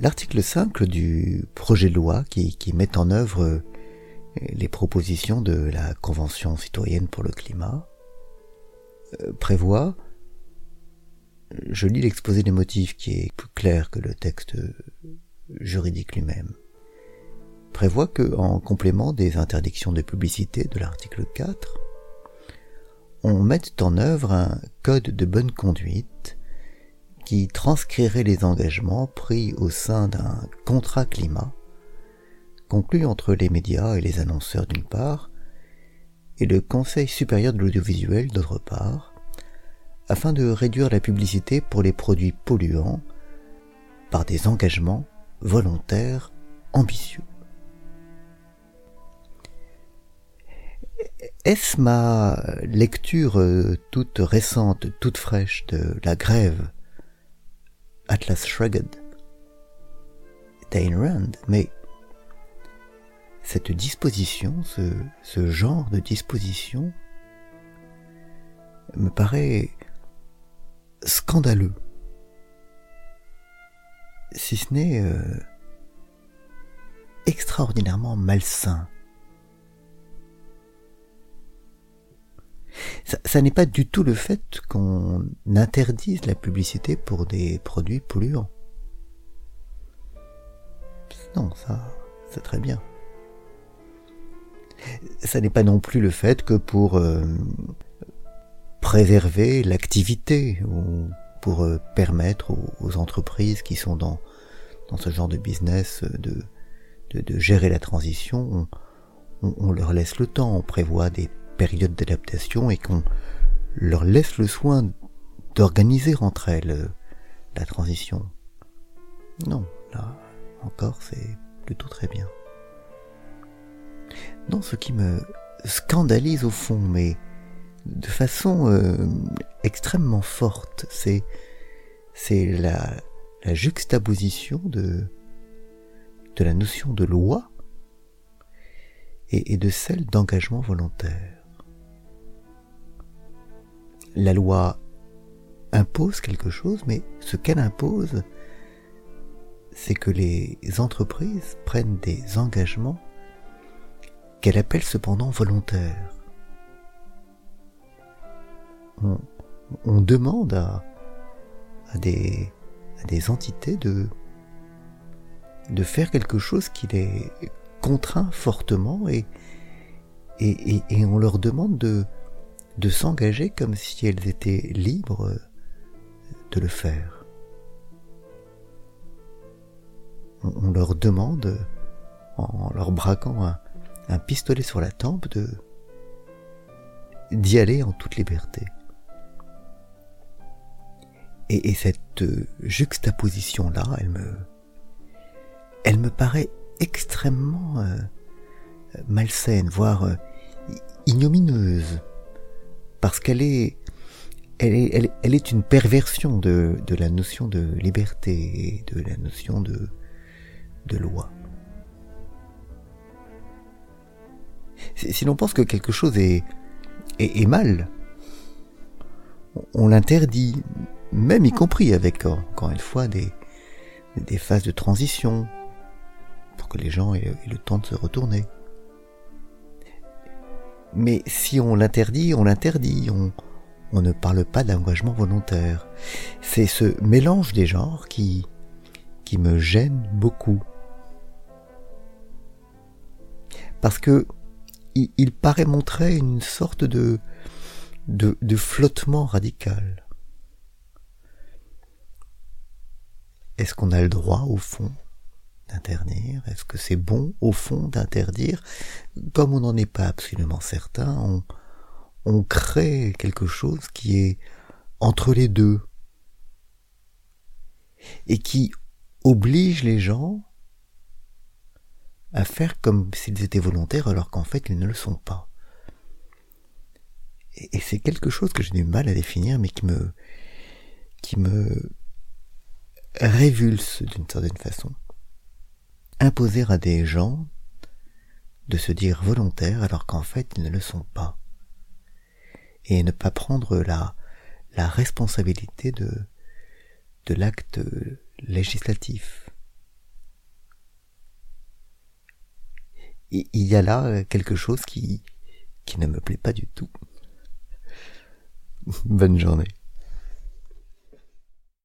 L'article 5 du projet de loi qui, met en œuvre les propositions de la Convention citoyenne pour le climat euh, prévoit, je lis l'exposé des motifs qui est plus clair que le texte juridique lui-même, prévoit que, en complément des interdictions de publicité de l'article 4, on mette en œuvre un code de bonne conduite qui transcrirait les engagements pris au sein d'un contrat climat conclu entre les médias et les annonceurs d'une part, et le Conseil supérieur de l'audiovisuel d'autre part, afin de réduire la publicité pour les produits polluants par des engagements volontaires ambitieux. Est-ce ma lecture toute récente, toute fraîche de La Grève Atlas Shrugged, d'Ayn Rand, mais cette disposition, ce, ce, genre de disposition, me paraît scandaleux, si ce n'est euh, extraordinairement malsain. Ça, n'est pas du tout le fait qu'on interdise la publicité pour des produits polluants. Non, ça, c'est très bien. Ça n'est pas non plus le fait que pour euh, préserver l'activité ou pour euh, permettre aux, entreprises qui sont dans, ce genre de business de, de, gérer la transition, on, on, leur laisse le temps, on prévoit des période d'adaptation et qu'on leur laisse le soin d'organiser entre elles euh, la transition. Non, là encore c'est plutôt très bien. Non, ce qui me scandalise au fond, mais de façon euh, extrêmement forte, c'est c'est la, la juxtaposition de de la notion de loi et de celle d'engagement volontaire la loi impose quelque chose, mais ce qu'elle impose, c'est que les entreprises prennent des engagements qu'elle appelle cependant volontaires. On, demande à, des, entités de, faire quelque chose qui les contraint fortement et on leur demande de, de s'engager comme si elles étaient libres de le faire. On, leur demande, en leur braquant un, pistolet sur la tempe, d'y aller en toute liberté. Et, cette juxtaposition-là, elle me, elle me paraît extrêmement euh, malsaine, voire euh, ignomineuse parce qu'elle est, elle est, elle, est une perversion de, de, la notion de liberté et de la notion de, de loi. Si l'on pense que quelque chose est, est, mal, on l'interdit, même y compris avec, encore une fois, des, des phases de transition, pour que les gens aient le temps de se retourner. Mais si on l'interdit, on l'interdit, on, ne parle pas d'engagement volontaire. C'est ce mélange des genres qui, me gêne beaucoup. Parce que il, paraît montrer une sorte de, de flottement radical. Est-ce qu'on a le droit, au fond, d'interdire? Est-ce que c'est bon, au fond, d'interdire? Comme on n'en est pas absolument certain, on, on crée quelque chose qui est entre les deux. Et qui oblige les gens à faire comme s'ils étaient volontaires alors qu'en fait ils ne le sont pas. Et, c'est quelque chose que j'ai du mal à définir mais qui me qui me révulse d'une certaine façon imposer à des gens de se dire volontaires alors qu'en fait ils ne le sont pas. Et ne pas prendre la, la responsabilité de, de l'acte législatif. Il y a là quelque chose qui, qui ne me plaît pas du tout. Bonne journée.